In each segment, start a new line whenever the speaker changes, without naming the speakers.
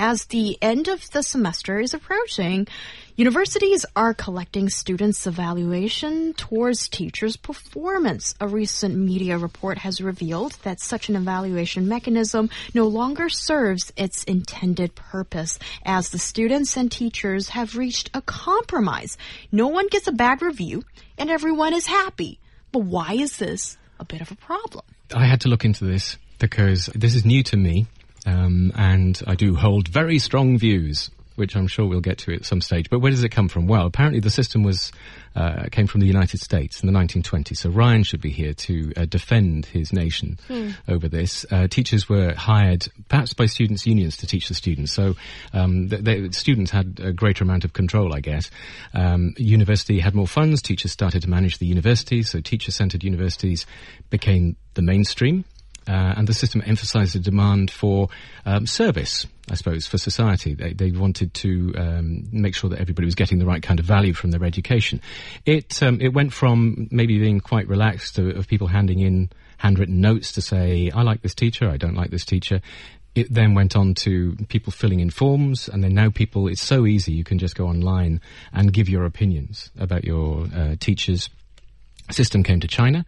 As the end of the semester is approaching, universities are collecting students' evaluation towards teachers' performance. A recent media report has revealed that such an evaluation mechanism no longer serves its intended purpose, as the students and teachers have reached a compromise. No one gets a bad review, and everyone is happy. But why is this a bit of a problem?
I had to look into this because this is new to me. Um, and I do hold very strong views, which I'm sure we'll get to at some stage. But where does it come from? Well, apparently the system was uh, came from the United States in the 1920s. So Ryan should be here to uh, defend his nation hmm. over this. Uh, teachers were hired, perhaps by students' unions, to teach the students. So um, the, the, students had a greater amount of control, I guess. Um, university had more funds. Teachers started to manage the university. So teacher-centered universities became the mainstream. Uh, and the system emphasised the demand for um, service, I suppose, for society. They, they wanted to um, make sure that everybody was getting the right kind of value from their education. It um, it went from maybe being quite relaxed to, of people handing in handwritten notes to say, "I like this teacher, I don't like this teacher." It then went on to people filling in forms, and then now people, it's so easy, you can just go online and give your opinions about your uh, teachers. System came to China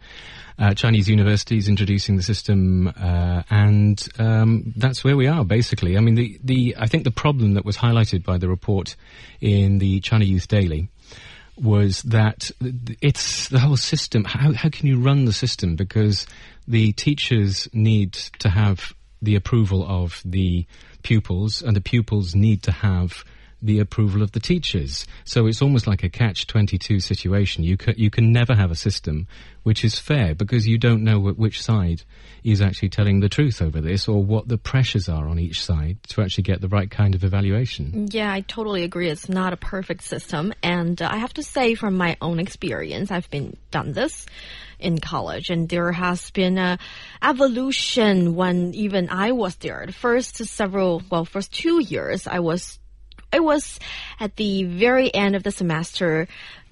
uh, Chinese universities introducing the system, uh, and um, that's where we are basically. I mean, the, the I think the problem that was highlighted by the report in the China Youth Daily was that it's the whole system. How how can you run the system because the teachers need to have the approval of the pupils, and the pupils need to have the approval of the teachers. So it's almost like a catch-22 situation. You can, you can never have a system which is fair because you don't know which side is actually telling the truth over this or what the pressures are on each side to actually get the right kind of evaluation.
Yeah, I totally agree. It's not a perfect system. And uh, I have to say from my own experience, I've been done this in college and there has been a evolution when even I was there. The first several, well, first two years, I was it was at the very end of the semester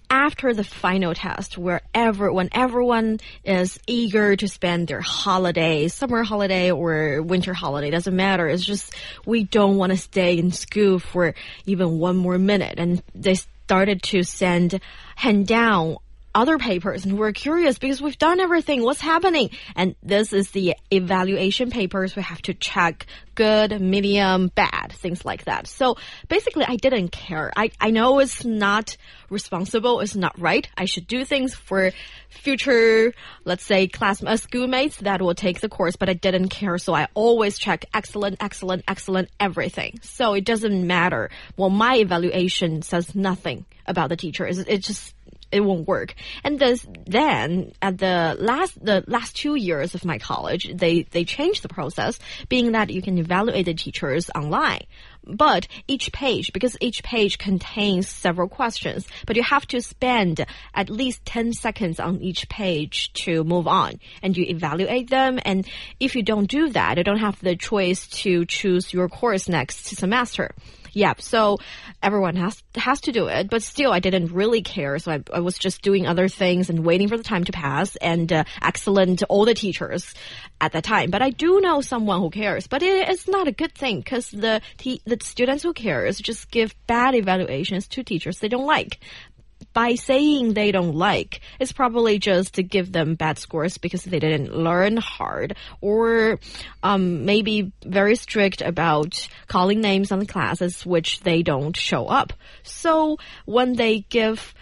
after the final test where when everyone is eager to spend their holiday, summer holiday or winter holiday, doesn't matter. It's just we don't want to stay in school for even one more minute. And they started to send hand down other papers and we're curious because we've done everything. What's happening? And this is the evaluation papers. We have to check good, medium, bad, things like that. So basically, I didn't care. I, I know it's not responsible. It's not right. I should do things for future, let's say, class, schoolmates that will take the course, but I didn't care. So I always check excellent, excellent, excellent, everything. So it doesn't matter. Well, my evaluation says nothing about the teacher. It's, it's just it won't work. And this, then at the last the last two years of my college, they they changed the process, being that you can evaluate the teachers online. But each page, because each page contains several questions, but you have to spend at least 10 seconds on each page to move on and you evaluate them. And if you don't do that, you don't have the choice to choose your course next semester. Yep. So everyone has has to do it, but still, I didn't really care. So I, I was just doing other things and waiting for the time to pass. And uh, excellent all the teachers at that time. But I do know someone who cares. But it, it's not a good thing because the the students who cares just give bad evaluations to teachers they don't like by saying they don't like, it's probably just to give them bad scores because they didn't learn hard or um, maybe very strict about calling names on the classes which they don't show up. So when they give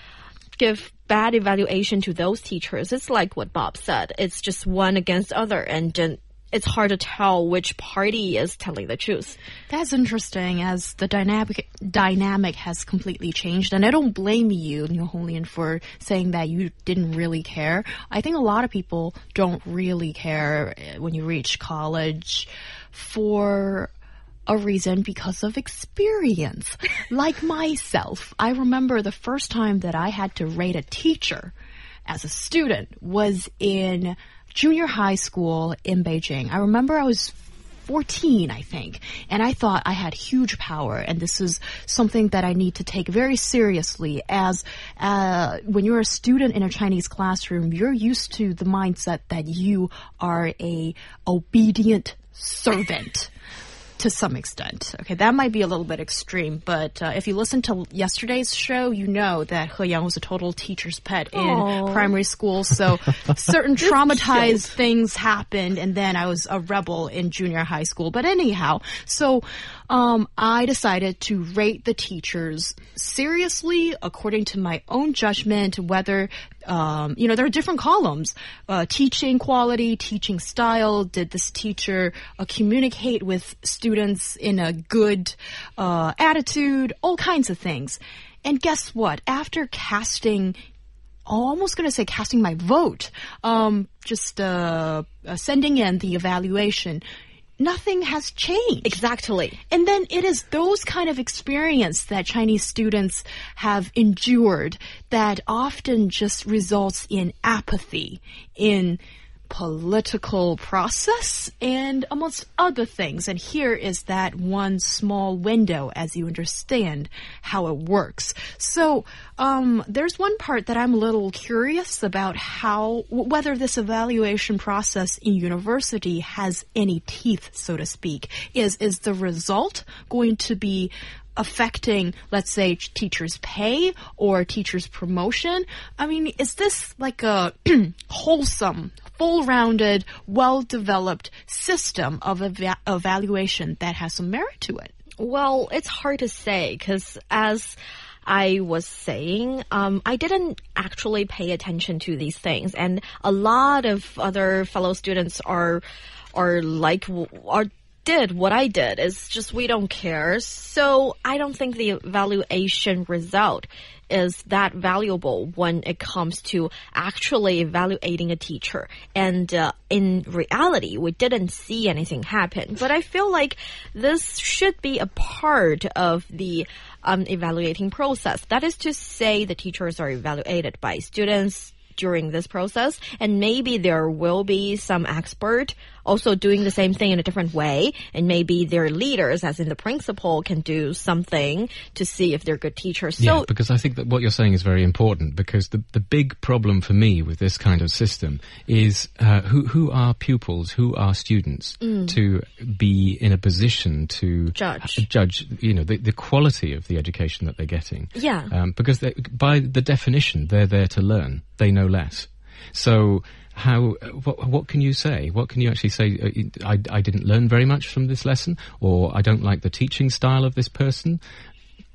give bad evaluation to those teachers, it's like what Bob said. It's just one against other and it's hard to tell which party is telling the truth.
That's interesting as the dynamic dynamic has completely changed and I don't blame you, Niu Honglin, for saying that you didn't really care. I think a lot of people don't really care eh, when you reach college for a reason because of experience. like myself, I remember the first time that I had to rate a teacher as a student was in junior high school in Beijing. I remember I was 14, I think. And I thought I had huge power, and this is something that I need to take very seriously. As uh, when you're a student in a Chinese classroom, you're used to the mindset that you are a obedient servant to some extent. Okay, that might be a little bit extreme, but uh, if you listen to yesterday's show, you know that He Yang was a total teacher's pet in
Aww.
primary school. So certain traumatized things happened, and then I was a rebel in junior high school. But anyhow, so um, I decided to rate the teachers seriously according to my own judgment, whether um, you know, there are different columns. Uh, teaching quality, teaching style. Did this teacher uh, communicate with students in a good uh, attitude? All kinds of things. And guess what? After casting almost going to say casting my vote, um, just uh, uh, sending in the evaluation, nothing has changed.
Exactly.
And then it is those kind of experience that Chinese students have endured that often just results in apathy, in political process and amongst other things. And here is that one small window as you understand how it works. So, um, there's one part that I'm a little curious about how, whether this evaluation process in university has any teeth, so to speak. Is, is the result going to be affecting, let's say, teachers' pay or teachers' promotion? I mean, is this like a wholesome, full-rounded, well-developed system of eva evaluation that has some merit to it?
Well, it's hard to say because as I was saying, um, I didn't actually pay attention to these things, and a lot of other fellow students are are like are did what I did. It's just we don't care. So I don't think the evaluation result is that valuable when it comes to actually evaluating a teacher. And uh, in reality, we didn't see anything happen. But I feel like this should be a part of the um, evaluating process. That is to say, the teachers are evaluated by students during this process, and maybe there will be some expert also doing the same thing in a different way. And maybe their leaders, as in the principal, can do something to see if they're good teachers.
Yeah, because I think that what you're saying is very important because the, the big problem for me with this kind of system is uh, who, who are pupils, who are students
Mm.
to be in a position to
Judge.
judge, you know, the, the quality of the education that they're getting.
Yeah.
Um, because they, by the definition, they're there to learn. They know less. So how what, what can you say? What can you actually say? Uh, I, I didn't learn very much from this lesson, or I don't like the teaching style of this person.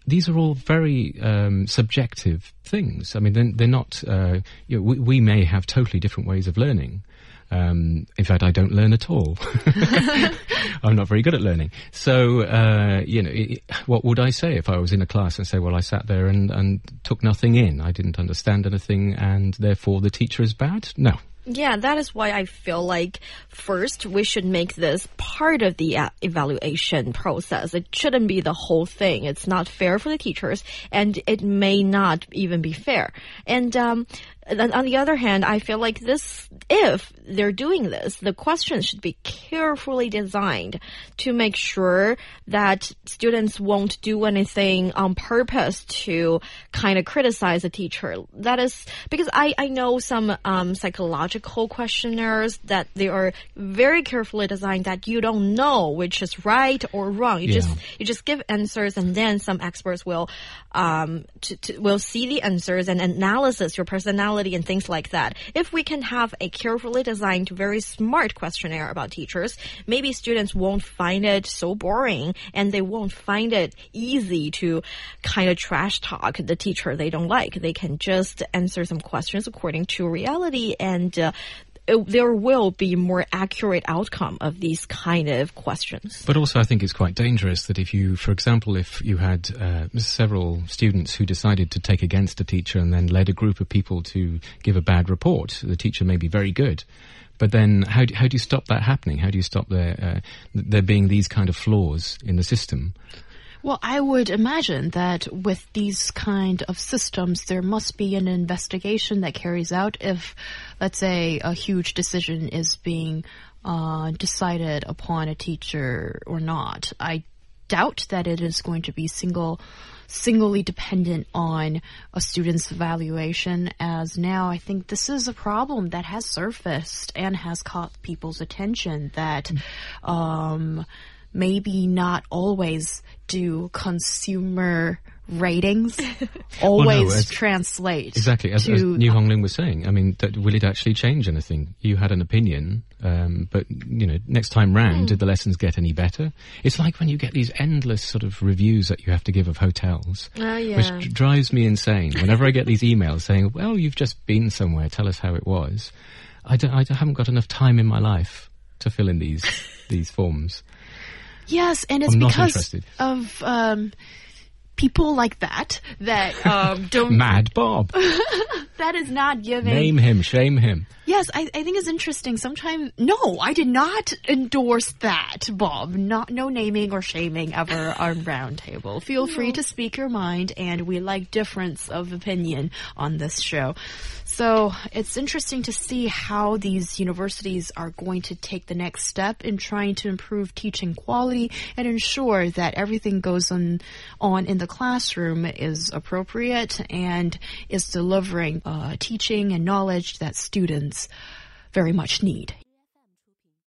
These are all very um, subjective things. I mean, they're, they're not. Uh, you know, we, we may have totally different ways of learning. Um, in fact, I don't learn at all. I'm not very good at learning. So, uh, you know, it, what would I say if I was in a class and say, well, I sat there and, and took nothing in. I didn't understand anything and therefore the teacher is bad? No.
Yeah, that is why I feel like first we should make this part of the uh, evaluation process. It shouldn't be the whole thing. It's not fair for the teachers, and it may not even be fair. And um, and on the other hand, I feel like this, if they're doing this, the questions should be carefully designed to make sure that students won't do anything on purpose to kind of criticize a teacher. That is because I, I know some um, psychological questionnaires that they are very carefully designed that you don't know which is right or wrong. You
Yeah.
just you just give answers and then some experts will um to, to, will see the answers and analysis your personality and things like that. If we can have a carefully designed, very smart questionnaire about teachers, maybe students won't find it so boring and they won't find it easy to kind of trash talk the teacher they don't like. They can just answer some questions according to reality and uh, there will be more accurate outcome of these kind of questions.
But also, I think it's quite dangerous that if you, for example, if you had uh, several students who decided to take against a teacher and then led a group of people to give a bad report, the teacher may be very good. But then, how do, how do you stop that happening? How do you stop there uh, there being these kind of flaws in the system?
Well, I would imagine that with these kind of systems, there must be an investigation that carries out if, let's say, a huge decision is being uh, decided upon a teacher or not. I doubt that it is going to be single singly dependent on a student's evaluation as now I think this is a problem that has surfaced and has caught people's attention that um, maybe not always do consumer ratings always
as-
translate
Exactly, as,
to
as New Hong Lin was saying. I mean, that, will it actually change anything? You had an opinion, um, but you know, next time round, did the lessons get any better? It's like when you get these endless sort of reviews that you have to give of hotels,
Oh, yeah.
which d- drives me insane. Whenever I get these emails saying, "Well, you've just been somewhere, tell us how it was," I, don't, I haven't got enough time in my life to fill in these these forms.
Yes, and it's because
interested.
of um, people like that that um, don't.
Mad Bob,
that is not giving.
name him, shame him.
Yes, I, I think it's interesting. Sometimes, no, I did not endorse that, Bob. Not no naming or shaming ever on Roundtable. Feel free to speak your mind, and we like difference of opinion on this show. So it's interesting to see how these universities are going to take the next step in trying to improve teaching quality and ensure that everything goes on on in the classroom is appropriate and is delivering uh, teaching and knowledge that students very much need.